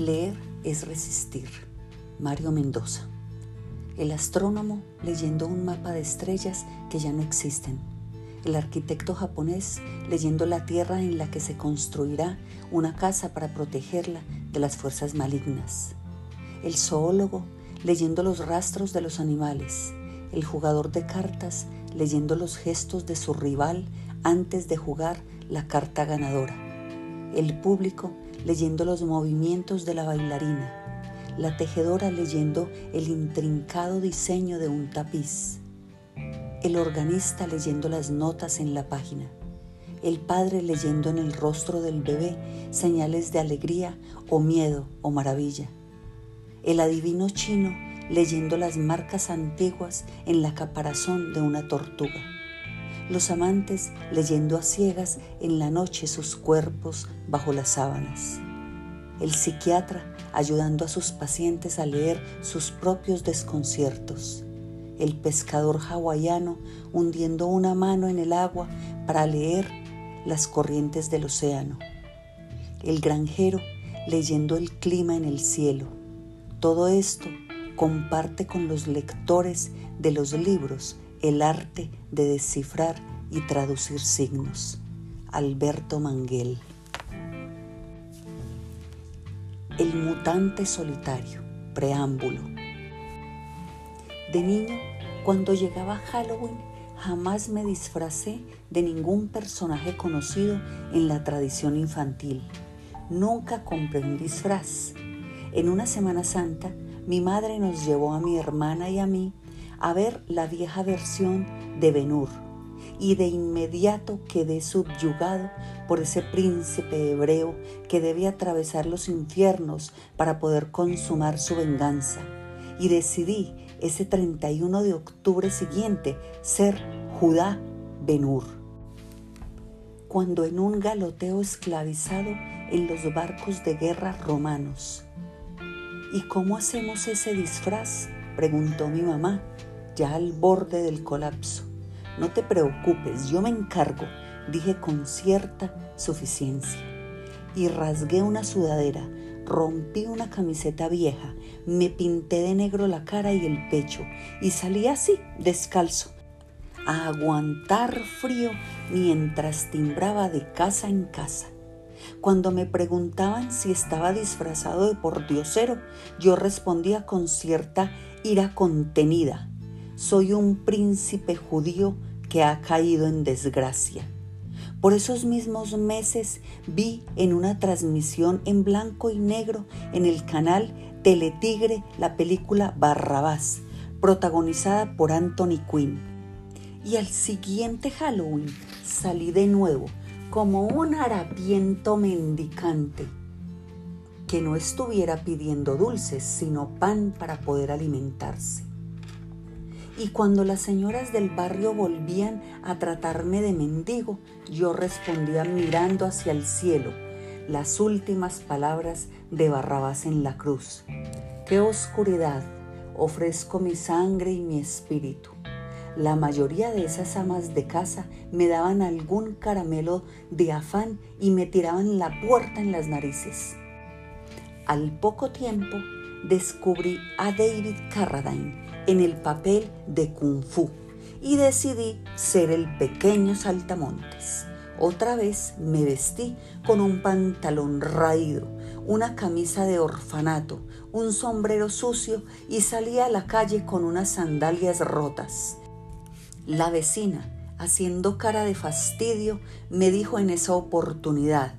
Leer es resistir. Mario Mendoza. El astrónomo leyendo un mapa de estrellas que ya no existen. El arquitecto japonés leyendo la tierra en la que se construirá una casa para protegerla de las fuerzas malignas. El zoólogo leyendo los rastros de los animales. El jugador de cartas leyendo los gestos de su rival antes de jugar la carta ganadora. El público leyendo los movimientos de la bailarina, la tejedora leyendo el intrincado diseño de un tapiz, el organista leyendo las notas en la página, el padre leyendo en el rostro del bebé señales de alegría o miedo o maravilla, el adivino chino leyendo las marcas antiguas en la caparazón de una tortuga los amantes leyendo a ciegas en la noche sus cuerpos bajo las sábanas, el psiquiatra ayudando a sus pacientes a leer sus propios desconciertos, el pescador hawaiano hundiendo una mano en el agua para leer las corrientes del océano, el granjero leyendo el clima en el cielo. Todo esto comparte con los lectores de los libros el arte de descifrar y traducir signos. Alberto Manguel. El mutante solitario. Preámbulo. De niño, cuando llegaba Halloween, jamás me disfracé de ningún personaje conocido en la tradición infantil. Nunca compré un disfraz. En una Semana Santa, mi madre nos llevó a mi hermana y a mí a ver la vieja versión de Benur y de inmediato quedé subyugado por ese príncipe hebreo que debe atravesar los infiernos para poder consumar su venganza. Y decidí ese 31 de octubre siguiente ser Judá Benur. Cuando en un galoteo esclavizado en los barcos de guerra romanos. ¿Y cómo hacemos ese disfraz? preguntó mi mamá ya al borde del colapso. No te preocupes, yo me encargo, dije con cierta suficiencia. Y rasgué una sudadera, rompí una camiseta vieja, me pinté de negro la cara y el pecho y salí así, descalzo, a aguantar frío mientras timbraba de casa en casa. Cuando me preguntaban si estaba disfrazado de pordiosero, yo respondía con cierta ira contenida soy un príncipe judío que ha caído en desgracia. Por esos mismos meses vi en una transmisión en blanco y negro en el canal Teletigre la película Barrabás, protagonizada por Anthony Quinn. Y al siguiente Halloween salí de nuevo como un harapiento mendicante que no estuviera pidiendo dulces, sino pan para poder alimentarse. Y cuando las señoras del barrio volvían a tratarme de mendigo, yo respondía mirando hacia el cielo las últimas palabras de Barrabás en la cruz. ¡Qué oscuridad! Ofrezco mi sangre y mi espíritu. La mayoría de esas amas de casa me daban algún caramelo de afán y me tiraban la puerta en las narices. Al poco tiempo descubrí a David Carradine en el papel de Kung Fu y decidí ser el pequeño saltamontes. Otra vez me vestí con un pantalón raído, una camisa de orfanato, un sombrero sucio y salí a la calle con unas sandalias rotas. La vecina, haciendo cara de fastidio, me dijo en esa oportunidad,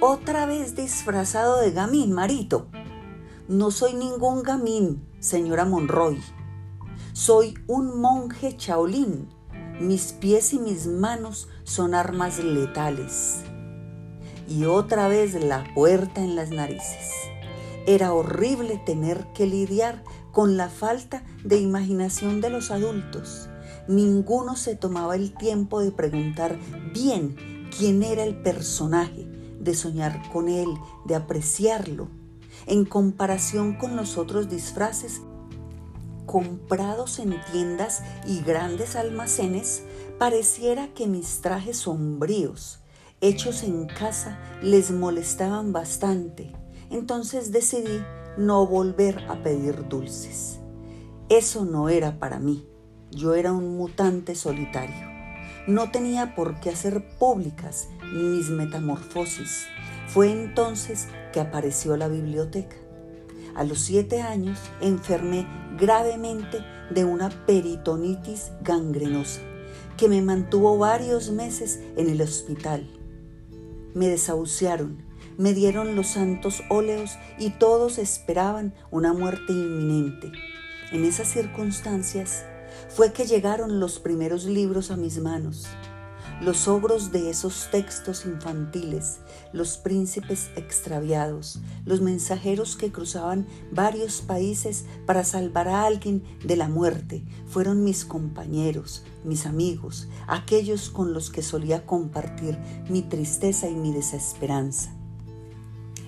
otra vez disfrazado de gamín, Marito. No soy ningún gamín, señora Monroy. Soy un monje chaolín. Mis pies y mis manos son armas letales. Y otra vez la puerta en las narices. Era horrible tener que lidiar con la falta de imaginación de los adultos. Ninguno se tomaba el tiempo de preguntar bien quién era el personaje, de soñar con él, de apreciarlo. En comparación con los otros disfraces comprados en tiendas y grandes almacenes, pareciera que mis trajes sombríos, hechos en casa, les molestaban bastante Entonces decidí no volver a pedir dulces. Eso no era para mí. Yo era un mutante solitario. No tenía por qué hacer públicas mis metamorfosis. Fue entonces que apareció la biblioteca. A los siete años enfermé gravemente de una peritonitis gangrenosa que me mantuvo varios meses en el hospital. Me desahuciaron, me dieron los santos óleos y todos esperaban una muerte inminente. En esas circunstancias fue que llegaron los primeros libros a mis manos los ogros de esos textos infantiles, los príncipes extraviados, los mensajeros que cruzaban varios países para salvar a alguien de la muerte, fueron mis compañeros, mis amigos, aquellos con los que solía compartir mi tristeza y mi desesperanza.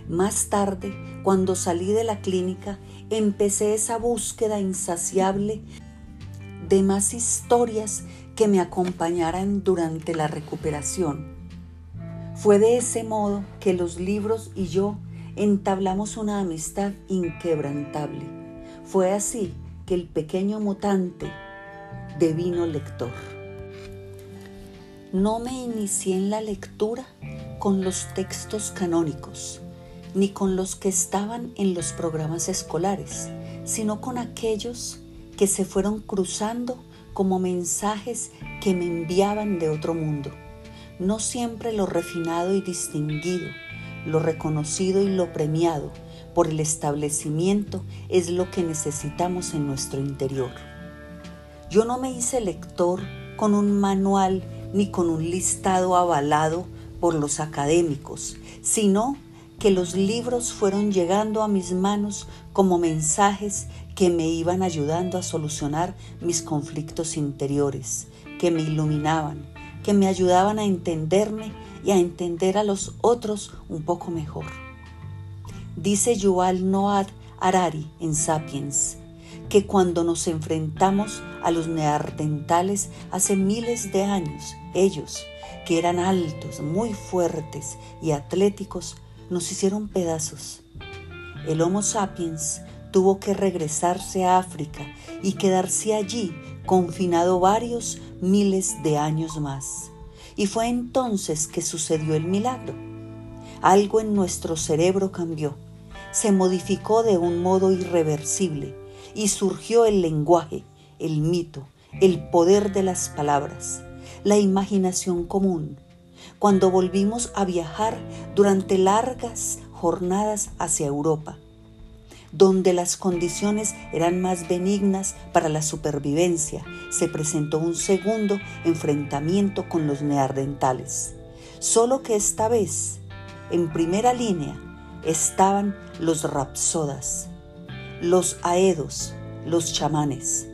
Más tarde, cuando salí de la clínica, empecé esa búsqueda insaciable de más historias que me acompañaran durante la recuperación. Fue de ese modo que los libros y yo entablamos una amistad inquebrantable. Fue así que el pequeño mutante devino lector. No me inicié en la lectura con los textos canónicos, ni con los que estaban en los programas escolares, sino con aquellos que se fueron cruzando como mensajes que me enviaban de otro mundo. No siempre lo refinado y distinguido, lo reconocido y lo premiado por el establecimiento es lo que necesitamos en nuestro interior. Yo no me hice lector con un manual ni con un listado avalado por los académicos, sino que los libros fueron llegando a mis manos como mensajes que me iban ayudando a solucionar mis conflictos interiores, que me iluminaban, que me ayudaban a entenderme y a entender a los otros un poco mejor. Dice Yuval Noah Harari en Sapiens que cuando nos enfrentamos a los neandertales hace miles de años, ellos, que eran altos, muy fuertes y atléticos, nos hicieron pedazos. El Homo sapiens tuvo que regresarse a África y quedarse allí confinado varios miles de años más. Y fue entonces que sucedió el milagro. Algo en nuestro cerebro cambió, se modificó de un modo irreversible y surgió el lenguaje, el mito, el poder de las palabras, la imaginación común. Cuando volvimos a viajar durante largas jornadas hacia Europa, donde las condiciones eran más benignas para la supervivencia, se presentó un segundo enfrentamiento con los neandertales. Solo que esta vez, en primera línea, estaban los rapsodas, los aedos, los chamanes,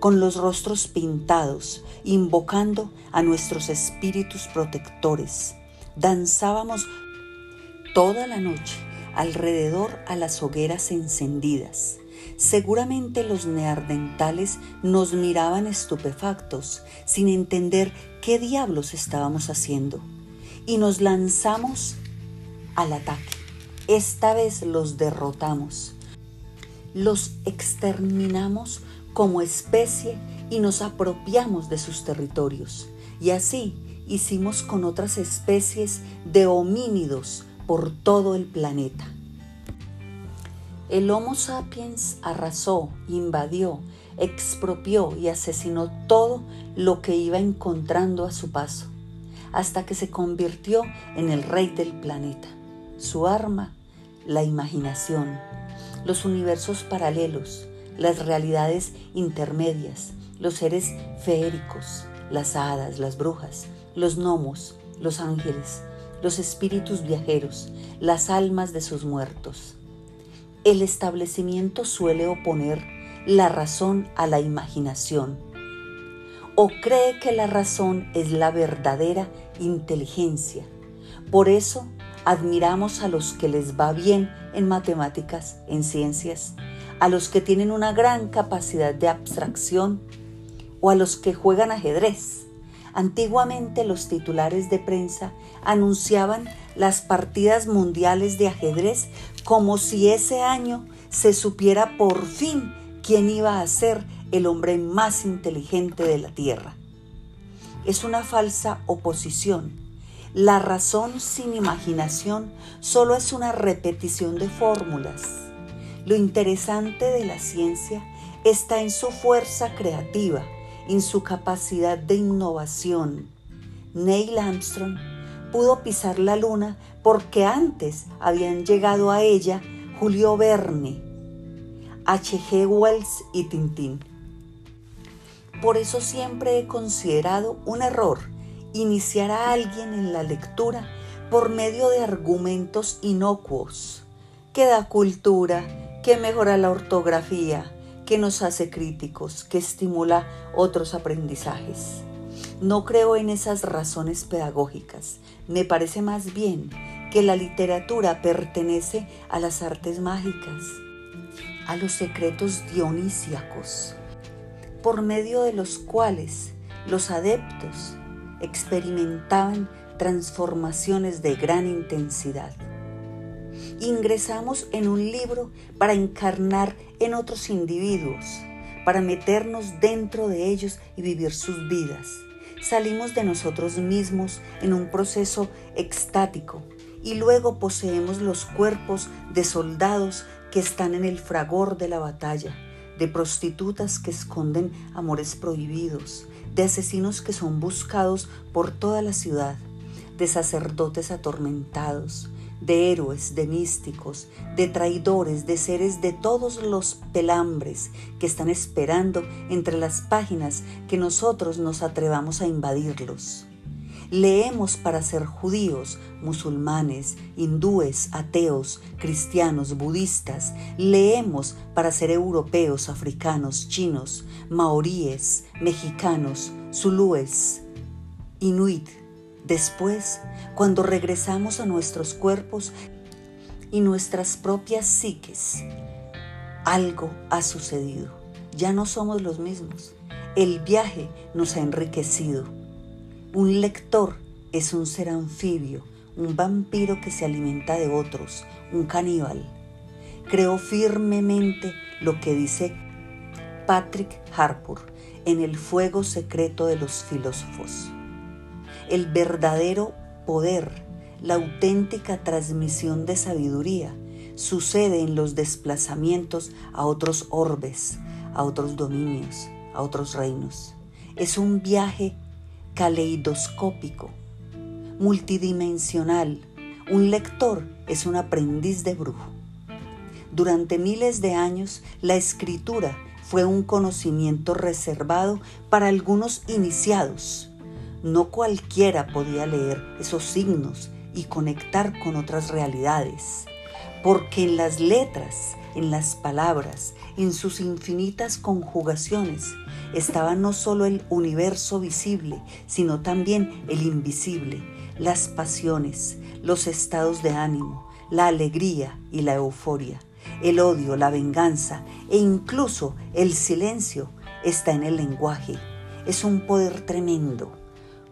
con los rostros pintados, invocando a nuestros espíritus protectores. Danzábamos toda la noche alrededor a las hogueras encendidas. Seguramente los neardentales nos miraban estupefactos, sin entender qué diablos estábamos haciendo, y nos lanzamos al ataque. Esta vez los derrotamos, los exterminamos como especie y nos apropiamos de sus territorios. Y así hicimos con otras especies de homínidos por todo el planeta. El Homo sapiens arrasó, invadió, expropió y asesinó todo lo que iba encontrando a su paso, hasta que se convirtió en el rey del planeta. Su arma, la imaginación, los universos paralelos, las realidades intermedias, los seres feéricos, las hadas, las brujas, los gnomos, los ángeles, los espíritus viajeros, las almas de sus muertos. El establecimiento suele oponer la razón a la imaginación o cree que la razón es la verdadera inteligencia. Por eso admiramos a los que les va bien en matemáticas, en ciencias, a los que tienen una gran capacidad de abstracción o a los que juegan ajedrez, Antiguamente los titulares de prensa anunciaban las partidas mundiales de ajedrez como si ese año se supiera por fin quién iba a ser el hombre más inteligente de la Tierra. Es una falsa oposición. La razón sin imaginación solo es una repetición de fórmulas. Lo interesante de la ciencia está en su fuerza creativa, en su capacidad de innovación. Neil Armstrong pudo pisar la luna porque antes habían llegado a ella Julio Verne, H.G. Wells y Tintín. Por eso siempre he considerado un error iniciar a alguien en la lectura por medio de argumentos inocuos, que da cultura, que mejora la ortografía, que nos hace críticos, que estimula otros aprendizajes. No creo en esas razones pedagógicas. Me parece más bien que la literatura pertenece a las artes mágicas, a los secretos dionisíacos, por medio de los cuales los adeptos experimentaban transformaciones de gran intensidad ingresamos en un libro para encarnar en otros individuos, para meternos dentro de ellos y vivir sus vidas. Salimos de nosotros mismos en un proceso extático y luego poseemos los cuerpos de soldados que están en el fragor de la batalla, de prostitutas que esconden amores prohibidos, de asesinos que son buscados por toda la ciudad, de sacerdotes atormentados, de héroes, de místicos, de traidores, de seres de todos los pelambres que están esperando entre las páginas que nosotros nos atrevamos a invadirlos. Leemos para ser judíos, musulmanes, hindúes, ateos, cristianos, budistas. Leemos para ser europeos, africanos, chinos, maoríes, mexicanos, zulúes, inuit, Después, cuando regresamos a nuestros cuerpos y nuestras propias psiques, algo ha sucedido. Ya no somos los mismos. El viaje nos ha enriquecido. Un lector es un ser anfibio, un vampiro que se alimenta de otros, un caníbal. Creo firmemente lo que dice Patrick Harpur en El fuego secreto de los filósofos el verdadero poder, la auténtica transmisión de sabiduría, sucede en los desplazamientos a otros orbes, a otros dominios, a otros reinos. Es un viaje caleidoscópico, multidimensional. Un lector es un aprendiz de brujo. Durante miles de años, la escritura fue un conocimiento reservado para algunos iniciados no cualquiera podía leer esos signos y conectar con otras realidades, porque en las letras, en las palabras, en sus infinitas conjugaciones, estaba no solo el universo visible, sino también el invisible, las pasiones, los estados de ánimo, la alegría y la euforia, el odio, la venganza e incluso el silencio está en el lenguaje. Es un poder tremendo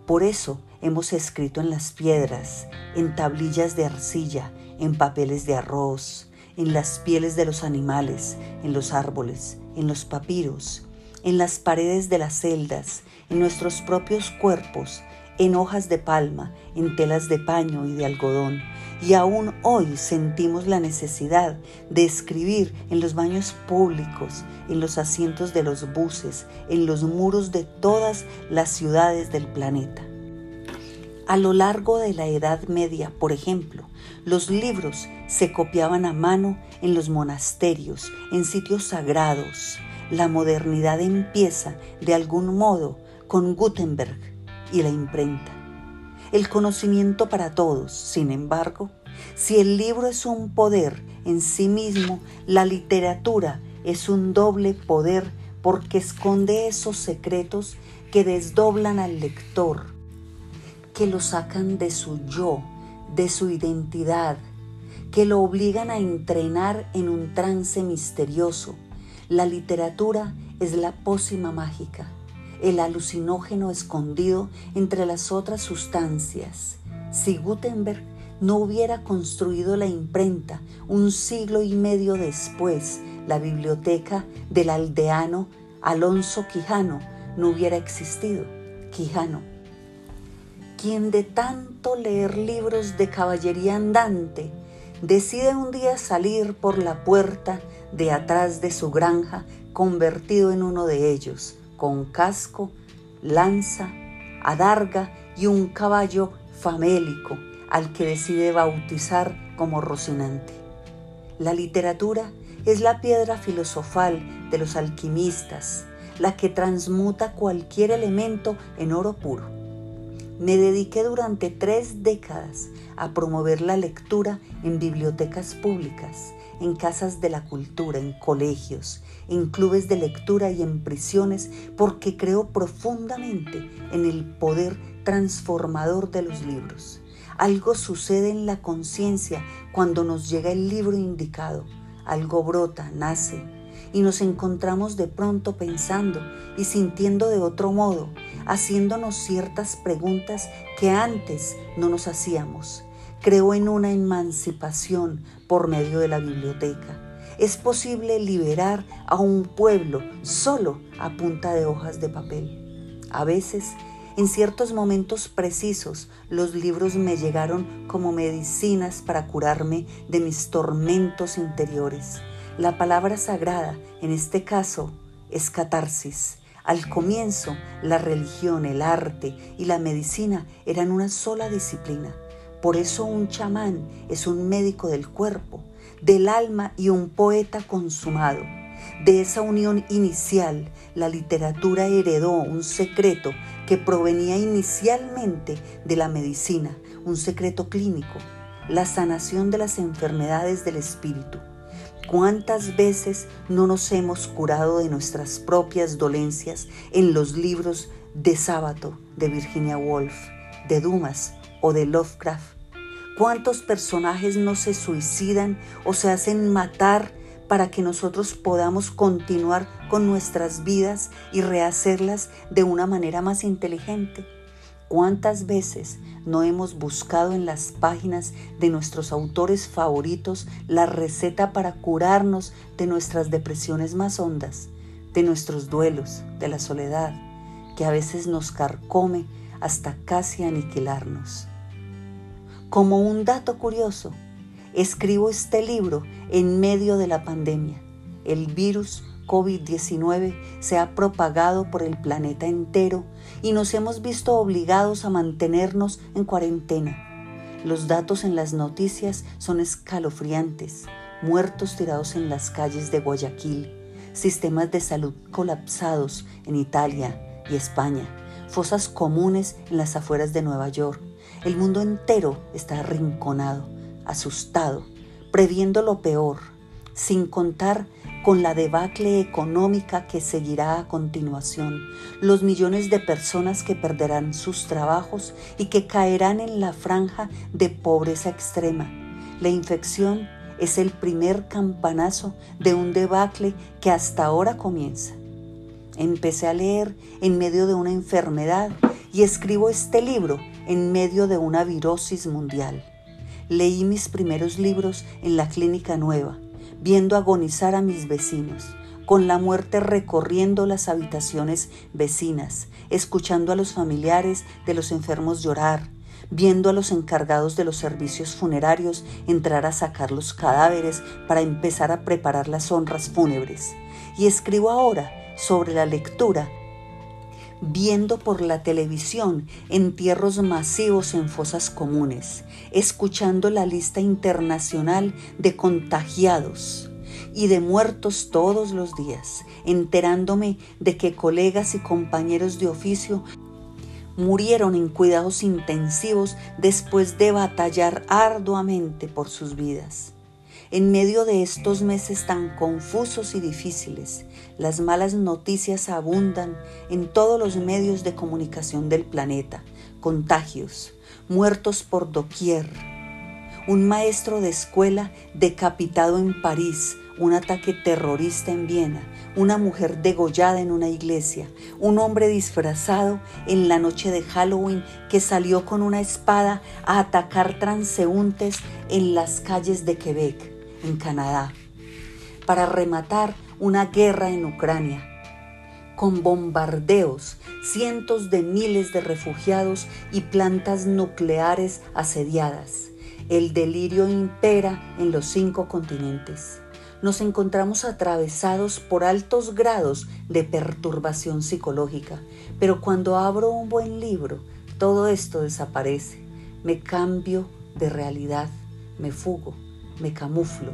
por eso hemos escrito en las piedras, en tablillas de arcilla, en papeles de arroz, en las pieles de los animales, en los árboles, en los papiros, en las paredes de las celdas, en nuestros propios cuerpos, en hojas de palma, en telas de paño y de algodón. Y aún hoy sentimos la necesidad de escribir en los baños públicos, en los asientos de los buses, en los muros de todas las ciudades del planeta. A lo largo de la Edad Media, por ejemplo, los libros se copiaban a mano en los monasterios, en sitios sagrados. La modernidad empieza, de algún modo, con Gutenberg y la imprenta. El conocimiento para todos, sin embargo, si el libro es un poder en sí mismo, la literatura es un doble poder porque esconde esos secretos que desdoblan al lector, que lo sacan de su yo, de su identidad, que lo obligan a entrenar en un trance misterioso. La literatura es la pócima mágica, el alucinógeno escondido entre las otras sustancias. Si Gutenberg no hubiera construido la imprenta un siglo y medio después, la biblioteca del aldeano Alonso Quijano no hubiera existido. Quijano, quien de tanto leer libros de caballería andante, decide un día salir por la puerta de atrás de su granja convertido en uno de ellos, con casco, lanza, adarga y un caballo famélico al que decide bautizar como Rocinante. La literatura es la piedra filosofal de los alquimistas, la que transmuta cualquier elemento en oro puro. Me dediqué durante tres décadas a promover la lectura en bibliotecas públicas, en casas de la cultura, en colegios, en clubes de lectura y en prisiones, porque creo profundamente en el poder transformador de los libros. Algo sucede en la conciencia cuando nos llega el libro indicado. Algo brota, nace, y nos encontramos de pronto pensando y sintiendo de otro modo, haciéndonos ciertas preguntas que antes no nos hacíamos. Creo en una emancipación por medio de la biblioteca. Es posible liberar a un pueblo solo a punta de hojas de papel. A veces en ciertos momentos precisos, los libros me llegaron como medicinas para curarme de mis tormentos interiores. La palabra sagrada, en este caso, es catarsis. Al comienzo, la religión, el arte y la medicina eran una sola disciplina. Por eso un chamán es un médico del cuerpo, del alma y un poeta consumado. De esa unión inicial, la literatura heredó un secreto que provenía inicialmente de la medicina, un secreto clínico, la sanación de las enfermedades del espíritu. ¿Cuántas veces no nos hemos curado de nuestras propias dolencias en los libros de Sábato de Virginia Woolf, de Dumas o de Lovecraft? ¿Cuántos personajes no se suicidan o se hacen matar para que nosotros podamos continuar con nuestras vidas y rehacerlas de una manera más inteligente. ¿Cuántas veces no hemos buscado en las páginas de nuestros autores favoritos la receta para curarnos de nuestras depresiones más hondas, de nuestros duelos, de la soledad, que a veces nos carcome hasta casi aniquilarnos? Como un dato curioso, Escribo este libro en medio de la pandemia. El virus COVID-19 se ha propagado por el planeta entero y nos hemos visto obligados a mantenernos en cuarentena. Los datos en las noticias son escalofriantes. Muertos tirados en las calles de Guayaquil, sistemas de salud colapsados en Italia y España, fosas comunes en las afueras de Nueva York. El mundo entero está arrinconado asustado, previendo lo peor, sin contar con la debacle económica que seguirá a continuación, los millones de personas que perderán sus trabajos y que caerán en la franja de pobreza extrema. La infección es el primer campanazo de un debacle que hasta ahora comienza. Empecé a leer en medio de una enfermedad y escribo este libro en medio de una virosis mundial. Leí mis primeros libros en la clínica nueva, viendo agonizar a mis vecinos, con la muerte recorriendo las habitaciones vecinas, escuchando a los familiares de los enfermos llorar, viendo a los encargados de los servicios funerarios entrar a sacar los cadáveres para empezar a preparar las honras fúnebres. Y escribo ahora sobre la lectura viendo por la televisión entierros masivos en fosas comunes, escuchando la lista internacional de contagiados y de muertos todos los días, enterándome de que colegas y compañeros de oficio murieron en cuidados intensivos después de batallar arduamente por sus vidas. En medio de estos meses tan confusos y difíciles, las malas noticias abundan en todos los medios de comunicación del planeta. Contagios, muertos por doquier, un maestro de escuela decapitado en París, un ataque terrorista en Viena, una mujer degollada en una iglesia, un hombre disfrazado en la noche de Halloween que salió con una espada a atacar transeúntes en las calles de Quebec, en Canadá, para rematar una guerra en Ucrania, con bombardeos, cientos de miles de refugiados y plantas nucleares asediadas. El delirio impera en los cinco continentes nos encontramos atravesados por altos grados de perturbación psicológica, pero cuando abro un buen libro, todo esto desaparece. Me cambio de realidad, me fugo, me camuflo,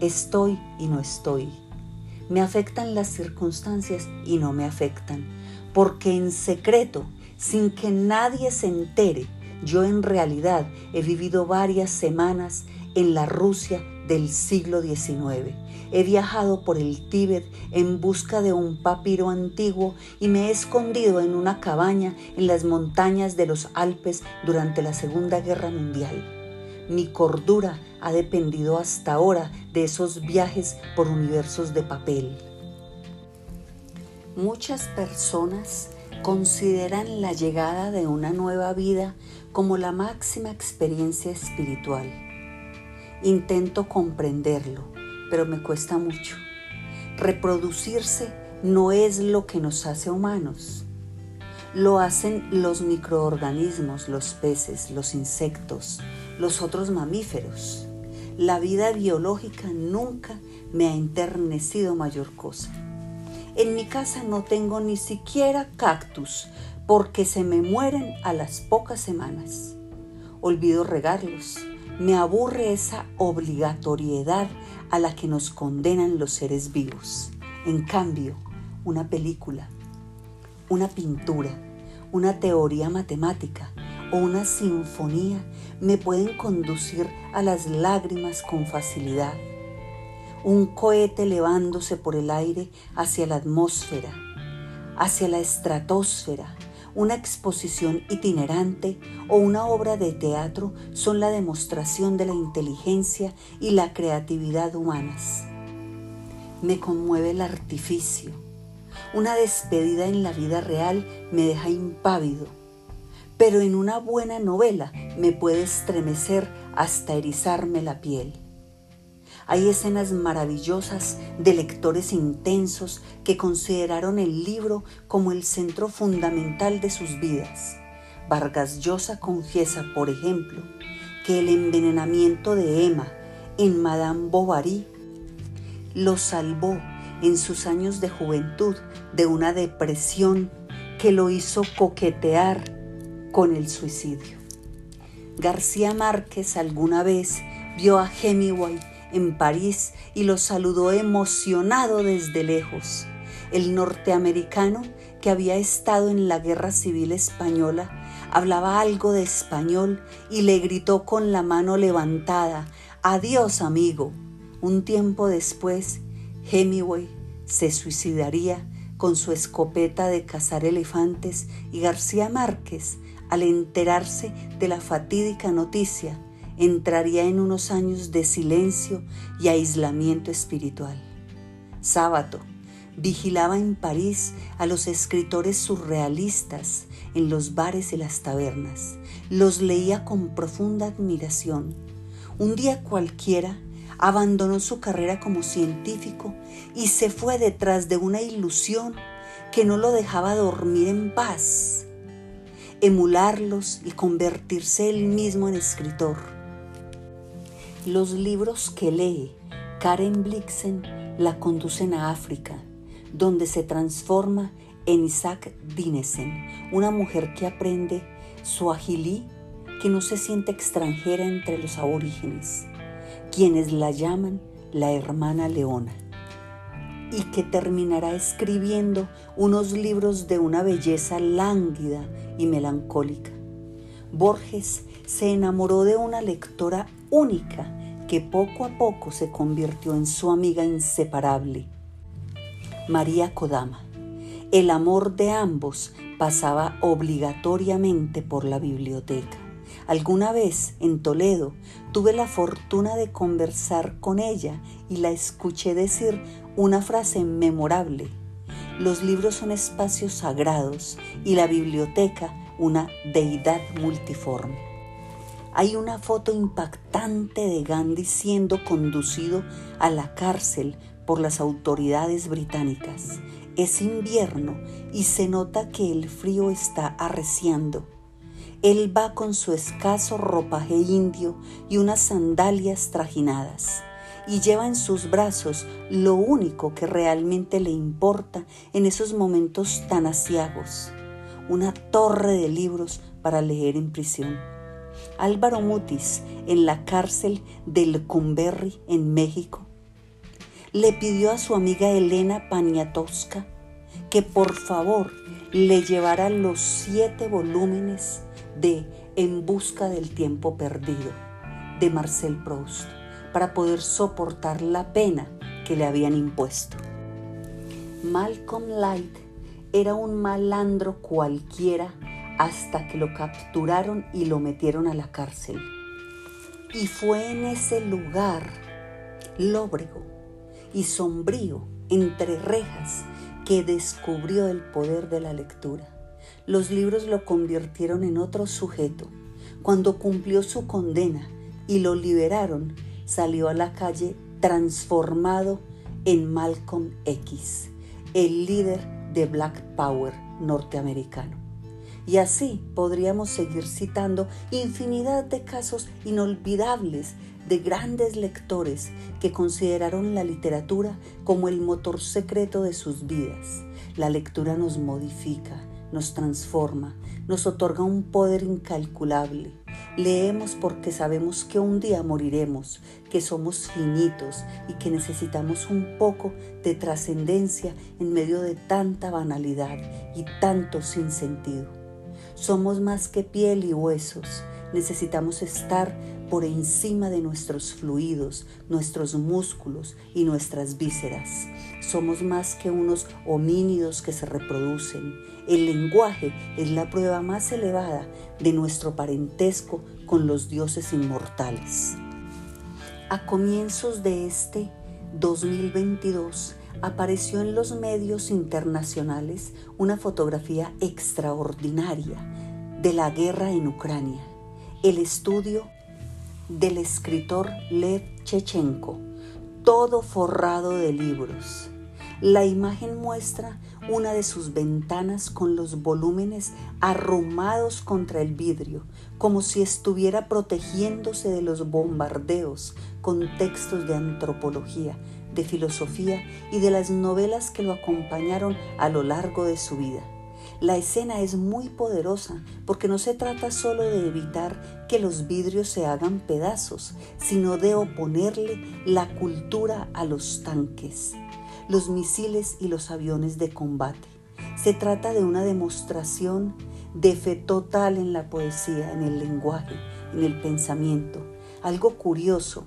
estoy y no estoy. Me afectan las circunstancias y no me afectan, porque en secreto, sin que nadie se entere, yo en realidad he vivido varias semanas en la Rusia del siglo XIX. He viajado por el Tíbet en busca de un papiro antiguo y me he escondido en una cabaña en las montañas de los Alpes durante la Segunda Guerra Mundial. Mi cordura ha dependido hasta ahora de esos viajes por universos de papel. Muchas personas consideran la llegada de una nueva vida como la máxima experiencia espiritual Intento comprenderlo, pero me cuesta mucho. Reproducirse no es lo que nos hace humanos. Lo hacen los microorganismos, los peces, los insectos, los otros mamíferos. La vida biológica nunca me ha enternecido mayor cosa. En mi casa no tengo ni siquiera cactus porque se me mueren a las pocas semanas. Olvido regarlos me aburre esa obligatoriedad a la que nos condenan los seres vivos. En cambio, una película, una pintura, una teoría matemática o una sinfonía me pueden conducir a las lágrimas con facilidad. Un cohete elevándose por el aire hacia la atmósfera, hacia la estratosfera, una exposición itinerante o una obra de teatro son la demostración de la inteligencia y la creatividad humanas. Me conmueve el artificio. Una despedida en la vida real me deja impávido, pero en una buena novela me puede estremecer hasta erizarme la piel. Hay escenas maravillosas de lectores intensos que consideraron el libro como el centro fundamental de sus vidas. Vargas Llosa confiesa, por ejemplo, que el envenenamiento de Emma en Madame Bovary lo salvó en sus años de juventud de una depresión que lo hizo coquetear con el suicidio. García Márquez alguna vez vio a Hemingway en París y lo saludó emocionado desde lejos. El norteamericano, que había estado en la Guerra Civil Española, hablaba algo de español y le gritó con la mano levantada, Adiós amigo. Un tiempo después, Hemingway se suicidaría con su escopeta de cazar elefantes y García Márquez, al enterarse de la fatídica noticia, entraría en unos años de silencio y aislamiento espiritual. Sábato vigilaba en París a los escritores surrealistas en los bares y las tabernas. Los leía con profunda admiración. Un día cualquiera abandonó su carrera como científico y se fue detrás de una ilusión que no lo dejaba dormir en paz, emularlos y convertirse él mismo en escritor. Los libros que lee Karen Blixen la conducen a África, donde se transforma en Isaac Dinesen, una mujer que aprende suajilí, que no se siente extranjera entre los aborígenes, quienes la llaman la hermana leona, y que terminará escribiendo unos libros de una belleza lánguida y melancólica. Borges se enamoró de una lectora única que poco a poco se convirtió en su amiga inseparable, María Kodama. El amor de ambos pasaba obligatoriamente por la biblioteca. Alguna vez en Toledo tuve la fortuna de conversar con ella y la escuché decir una frase memorable. Los libros son espacios sagrados y la biblioteca una deidad multiforme. Hay una foto impactante de Gandhi siendo conducido a la cárcel por las autoridades británicas. Es invierno y se nota que el frío está arreciando. Él va con su escaso ropaje indio y unas sandalias trajinadas y lleva en sus brazos lo único que realmente le importa en esos momentos tan asiagos, una torre de libros para leer en prisión. Álvaro Mutis, en la cárcel del Cumberry, en México, le pidió a su amiga Elena Paniatowska que por favor le llevara los siete volúmenes de En busca del tiempo perdido de Marcel Proust para poder soportar la pena que le habían impuesto. Malcolm Light era un malandro cualquiera hasta que lo capturaron y lo metieron a la cárcel. Y fue en ese lugar lóbrego y sombrío, entre rejas, que descubrió el poder de la lectura. Los libros lo convirtieron en otro sujeto. Cuando cumplió su condena y lo liberaron, salió a la calle transformado en Malcolm X, el líder de Black Power norteamericano. Y así podríamos seguir citando infinidad de casos inolvidables de grandes lectores que consideraron la literatura como el motor secreto de sus vidas. La lectura nos modifica, nos transforma, nos otorga un poder incalculable. Leemos porque sabemos que un día moriremos, que somos finitos y que necesitamos un poco de trascendencia en medio de tanta banalidad y tanto sinsentido. Somos más que piel y huesos. Necesitamos estar por encima de nuestros fluidos, nuestros músculos y nuestras vísceras. Somos más que unos homínidos que se reproducen. El lenguaje es la prueba más elevada de nuestro parentesco con los dioses inmortales. A comienzos de este 2022 apareció en los medios internacionales una fotografía extraordinaria de la guerra en Ucrania. El estudio del escritor Lev Chechenko, todo forrado de libros. La imagen muestra una de sus ventanas con los volúmenes arrumados contra el vidrio, como si estuviera protegiéndose de los bombardeos con textos de antropología, de filosofía y de las novelas que lo acompañaron a lo largo de su vida. La escena es muy poderosa porque no se trata solo de evitar que los vidrios se hagan pedazos, sino de oponerle la cultura a los tanques, los misiles y los aviones de combate. Se trata de una demostración de fe total en la poesía, en el lenguaje, en el pensamiento. Algo curioso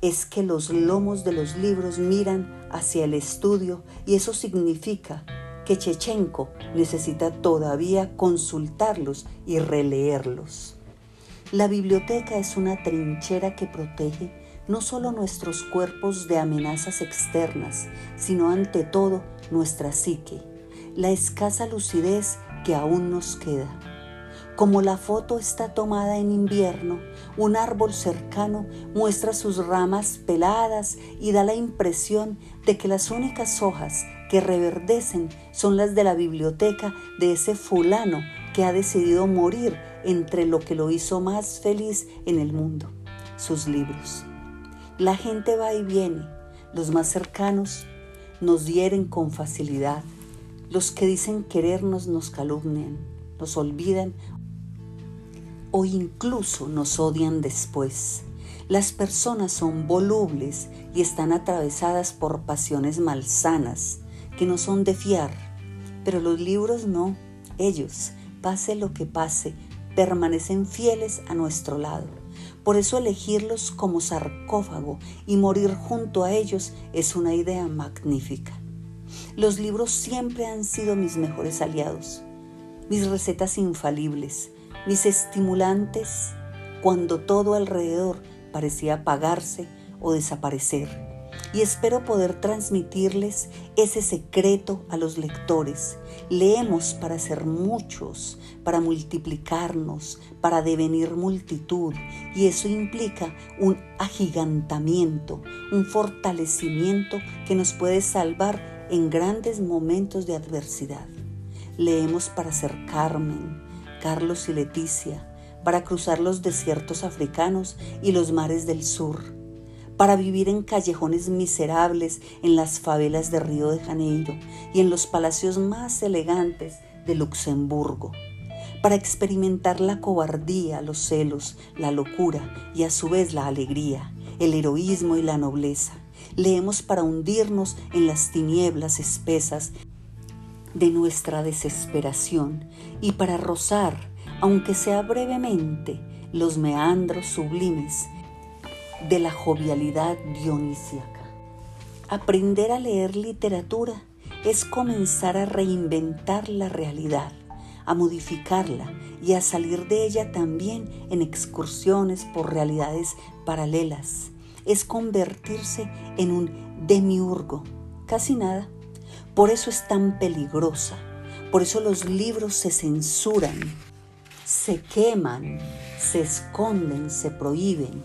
es que los lomos de los libros miran hacia el estudio y eso significa que Chechenko necesita todavía consultarlos y releerlos. La biblioteca es una trinchera que protege no solo nuestros cuerpos de amenazas externas, sino ante todo nuestra psique, la escasa lucidez que aún nos queda. Como la foto está tomada en invierno, un árbol cercano muestra sus ramas peladas y da la impresión de que las únicas hojas que reverdecen son las de la biblioteca de ese fulano que ha decidido morir entre lo que lo hizo más feliz en el mundo, sus libros. La gente va y viene, los más cercanos nos hieren con facilidad, los que dicen querernos nos calumnian, nos olvidan o incluso nos odian después. Las personas son volubles y están atravesadas por pasiones malsanas, que no son de fiar, pero los libros no. Ellos, pase lo que pase, permanecen fieles a nuestro lado. Por eso elegirlos como sarcófago y morir junto a ellos es una idea magnífica. Los libros siempre han sido mis mejores aliados, mis recetas infalibles, mis estimulantes cuando todo alrededor parecía apagarse o desaparecer y espero poder transmitirles ese secreto a los lectores. Leemos para ser muchos, para multiplicarnos, para devenir multitud y eso implica un agigantamiento, un fortalecimiento que nos puede salvar en grandes momentos de adversidad. Leemos para ser Carmen, Carlos y Leticia, para cruzar los desiertos africanos y los mares del sur para vivir en callejones miserables en las favelas de Río de Janeiro y en los palacios más elegantes de Luxemburgo, para experimentar la cobardía, los celos, la locura y a su vez la alegría, el heroísmo y la nobleza. Leemos para hundirnos en las tinieblas espesas de nuestra desesperación y para rozar, aunque sea brevemente, los meandros sublimes de la jovialidad dionisíaca. Aprender a leer literatura es comenzar a reinventar la realidad, a modificarla y a salir de ella también en excursiones por realidades paralelas. Es convertirse en un demiurgo, casi nada. Por eso es tan peligrosa, por eso los libros se censuran, se queman, se esconden, se prohíben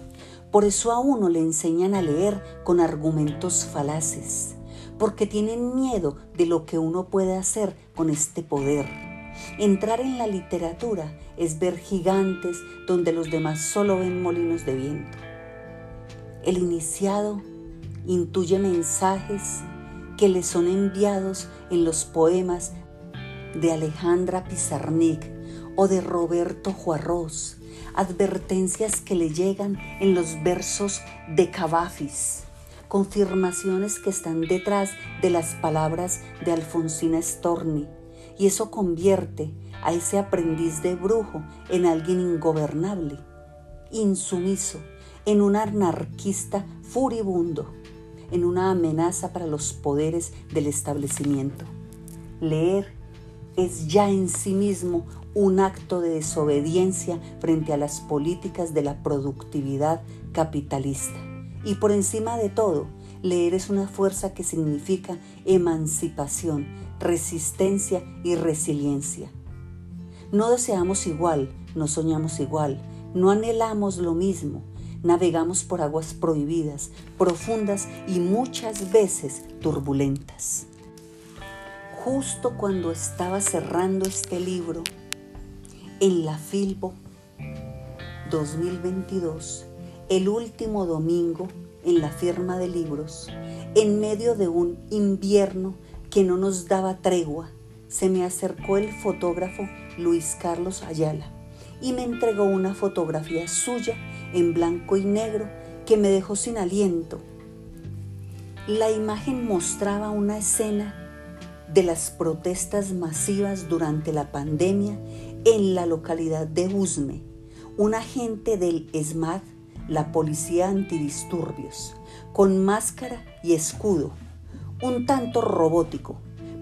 por eso a uno le enseñan a leer con argumentos falaces, porque tienen miedo de lo que uno puede hacer con este poder. Entrar en la literatura es ver gigantes donde los demás solo ven molinos de viento. El iniciado intuye mensajes que le son enviados en los poemas de Alejandra Pizarnik o de Roberto Juarros, advertencias que le llegan en los versos de Cavafis, confirmaciones que están detrás de las palabras de Alfonsina Storni, y eso convierte a ese aprendiz de brujo en alguien ingobernable, insumiso, en un anarquista furibundo, en una amenaza para los poderes del establecimiento. Leer es ya en sí mismo un acto de desobediencia frente a las políticas de la productividad capitalista. Y por encima de todo, leer es una fuerza que significa emancipación, resistencia y resiliencia. No deseamos igual, no soñamos igual, no anhelamos lo mismo, navegamos por aguas prohibidas, profundas y muchas veces turbulentas. Justo cuando estaba cerrando este libro, en la Filbo 2022, el último domingo en la firma de libros, en medio de un invierno que no nos daba tregua, se me acercó el fotógrafo Luis Carlos Ayala y me entregó una fotografía suya en blanco y negro que me dejó sin aliento. La imagen mostraba una escena de las protestas masivas durante la pandemia en la localidad de Usme, un agente del ESMAD, la Policía Antidisturbios, con máscara y escudo, un tanto robótico,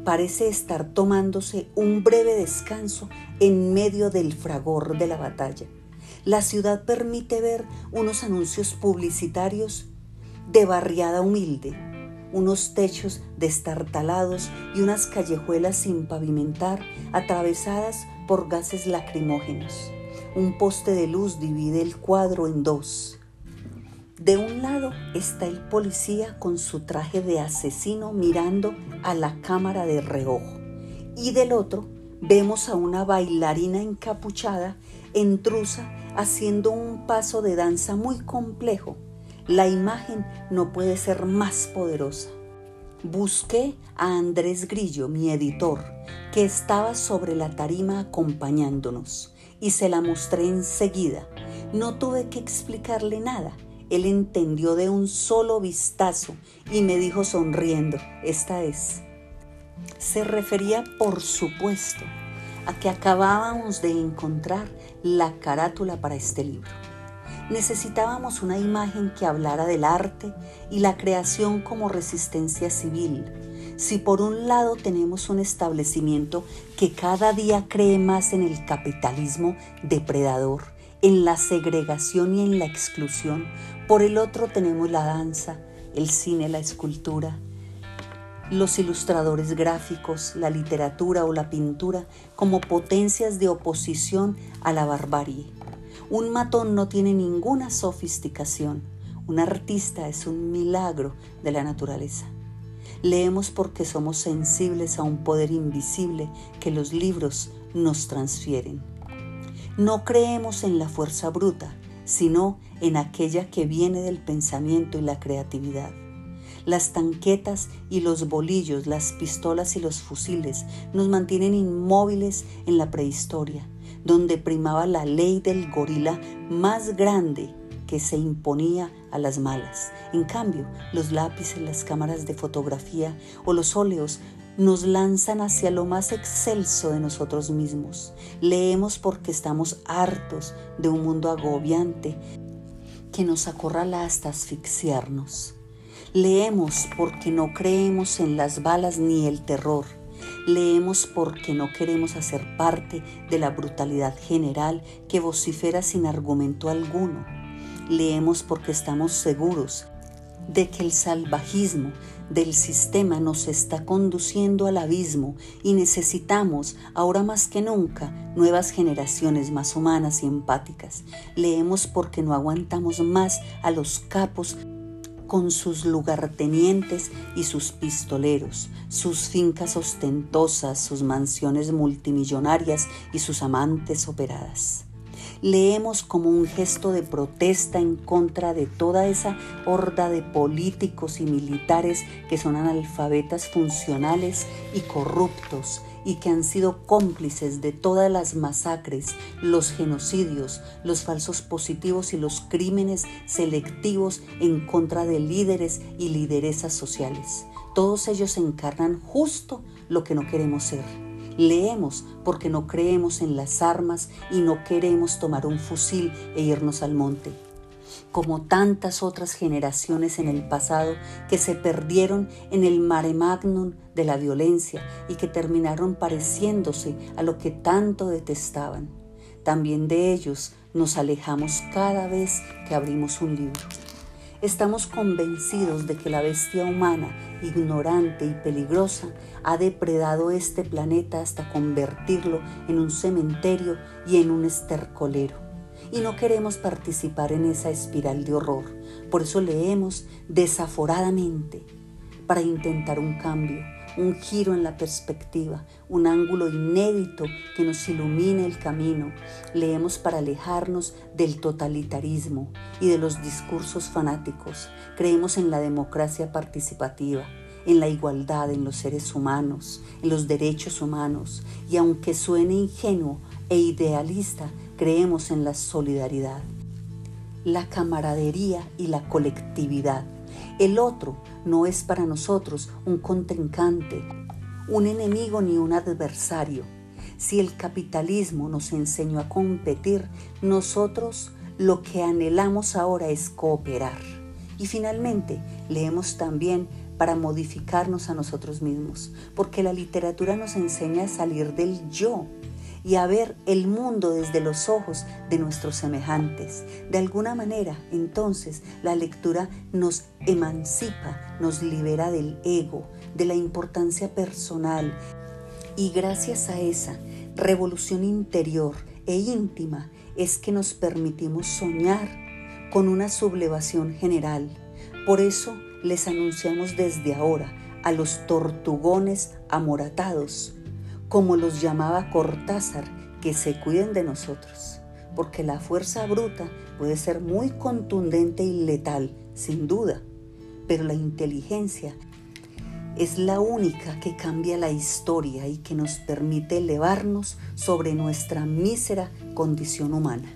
parece estar tomándose un breve descanso en medio del fragor de la batalla. La ciudad permite ver unos anuncios publicitarios de barriada humilde, unos techos destartalados y unas callejuelas sin pavimentar atravesadas por gases lacrimógenos. Un poste de luz divide el cuadro en dos. De un lado está el policía con su traje de asesino mirando a la cámara de reojo y del otro vemos a una bailarina encapuchada en trusa haciendo un paso de danza muy complejo. La imagen no puede ser más poderosa. Busqué a Andrés Grillo, mi editor, que estaba sobre la tarima acompañándonos, y se la mostré enseguida. No tuve que explicarle nada. Él entendió de un solo vistazo y me dijo sonriendo, esta es. Se refería, por supuesto, a que acabábamos de encontrar la carátula para este libro necesitábamos una imagen que hablara del arte y la creación como resistencia civil, Si por un lado tenemos un establecimiento que cada día cree más en el capitalismo depredador, en la segregación y en la exclusión, por el otro tenemos la danza, el cine, la escultura, los ilustradores gráficos, la literatura o la pintura como potencias de oposición a la barbarie. Un matón no tiene ninguna sofisticación. Un artista es un milagro de la naturaleza. Leemos porque somos sensibles a un poder invisible que los libros nos transfieren. No creemos en la fuerza bruta, sino en aquella que viene del pensamiento y la creatividad. Las tanquetas y los bolillos, las pistolas y los fusiles nos mantienen inmóviles en la prehistoria, donde primaba la ley del gorila más grande que se imponía a las malas. En cambio, los lápices, las cámaras de fotografía o los óleos nos lanzan hacia lo más excelso de nosotros mismos. Leemos porque estamos hartos de un mundo agobiante que nos acorrala hasta asfixiarnos. Leemos porque no creemos en las balas ni el terror. Leemos porque no queremos hacer parte de la brutalidad general que vocifera sin argumento alguno. Leemos porque estamos seguros de que el salvajismo del sistema nos está conduciendo al abismo y necesitamos, ahora más que nunca, nuevas generaciones más humanas y empáticas. Leemos porque no aguantamos más a los capos con sus lugartenientes y sus pistoleros, sus fincas ostentosas, sus mansiones multimillonarias y sus amantes operadas. Leemos como un gesto de protesta en contra de toda esa horda de políticos y militares que son analfabetas funcionales y corruptos y que han sido cómplices de todas las masacres, los genocidios, los falsos positivos y los crímenes selectivos en contra de líderes y lideresas sociales. Todos ellos encarnan justo lo que no queremos ser. Leemos porque no creemos en las armas y no queremos tomar un fusil e irnos al monte como tantas otras generaciones en el pasado que se perdieron en el mare magnum de la violencia y que terminaron pareciéndose a lo que tanto detestaban. También de ellos nos alejamos cada vez que abrimos un libro. Estamos convencidos de que la bestia humana, ignorante y peligrosa, ha depredado este planeta hasta convertirlo en un cementerio y en un estercolero y no queremos participar en esa espiral de horror. Por eso leemos desaforadamente para intentar un cambio, un giro en la perspectiva, un ángulo inédito que nos ilumine el camino. Leemos para alejarnos del totalitarismo y de los discursos fanáticos. Creemos en la democracia participativa en la igualdad en los seres humanos, en los derechos humanos, y aunque suene ingenuo e idealista, creemos en la solidaridad, la camaradería y la colectividad. El otro no es para nosotros un contrincante, un enemigo ni un adversario. Si el capitalismo nos enseñó a competir, nosotros lo que anhelamos ahora es cooperar. Y finalmente, leemos también para modificarnos a nosotros mismos, porque la literatura nos enseña a salir del yo y a ver el mundo desde los ojos de nuestros semejantes. De alguna manera, entonces, la lectura nos emancipa, nos libera del ego, de la importancia personal y gracias a esa revolución interior e íntima es que nos permitimos soñar con una sublevación general. Por eso les anunciamos desde ahora a los tortugones amoratados como los llamaba Cortázar, que se cuiden de nosotros, porque la fuerza bruta puede ser muy contundente y letal, sin duda, pero la inteligencia es la única que cambia la historia y que nos permite elevarnos sobre nuestra mísera condición humana.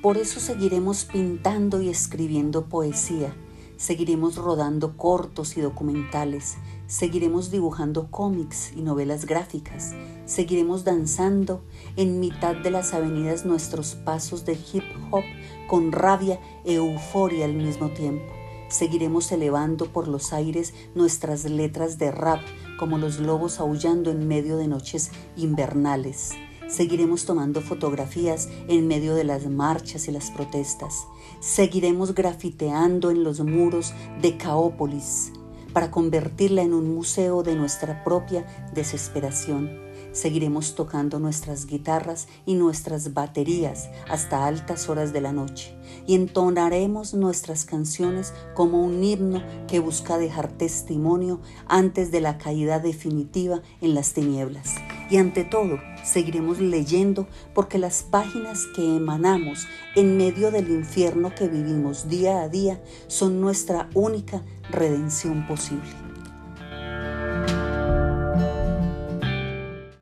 Por eso seguiremos pintando y escribiendo poesía, seguiremos rodando cortos y documentales, Seguiremos dibujando cómics y novelas gráficas. Seguiremos danzando en mitad de las avenidas nuestros pasos de hip hop con rabia e euforia al mismo tiempo. Seguiremos elevando por los aires nuestras letras de rap como los lobos aullando en medio de noches invernales. Seguiremos tomando fotografías en medio de las marchas y las protestas. Seguiremos grafiteando en los muros de Caópolis para convertirla en un museo de nuestra propia desesperación. Seguiremos tocando nuestras guitarras y nuestras baterías hasta altas horas de la noche y entonaremos nuestras canciones como un himno que busca dejar testimonio antes de la caída definitiva en las tinieblas. Y ante todo, seguiremos leyendo porque las páginas que emanamos en medio del infierno que vivimos día a día son nuestra única redención posible.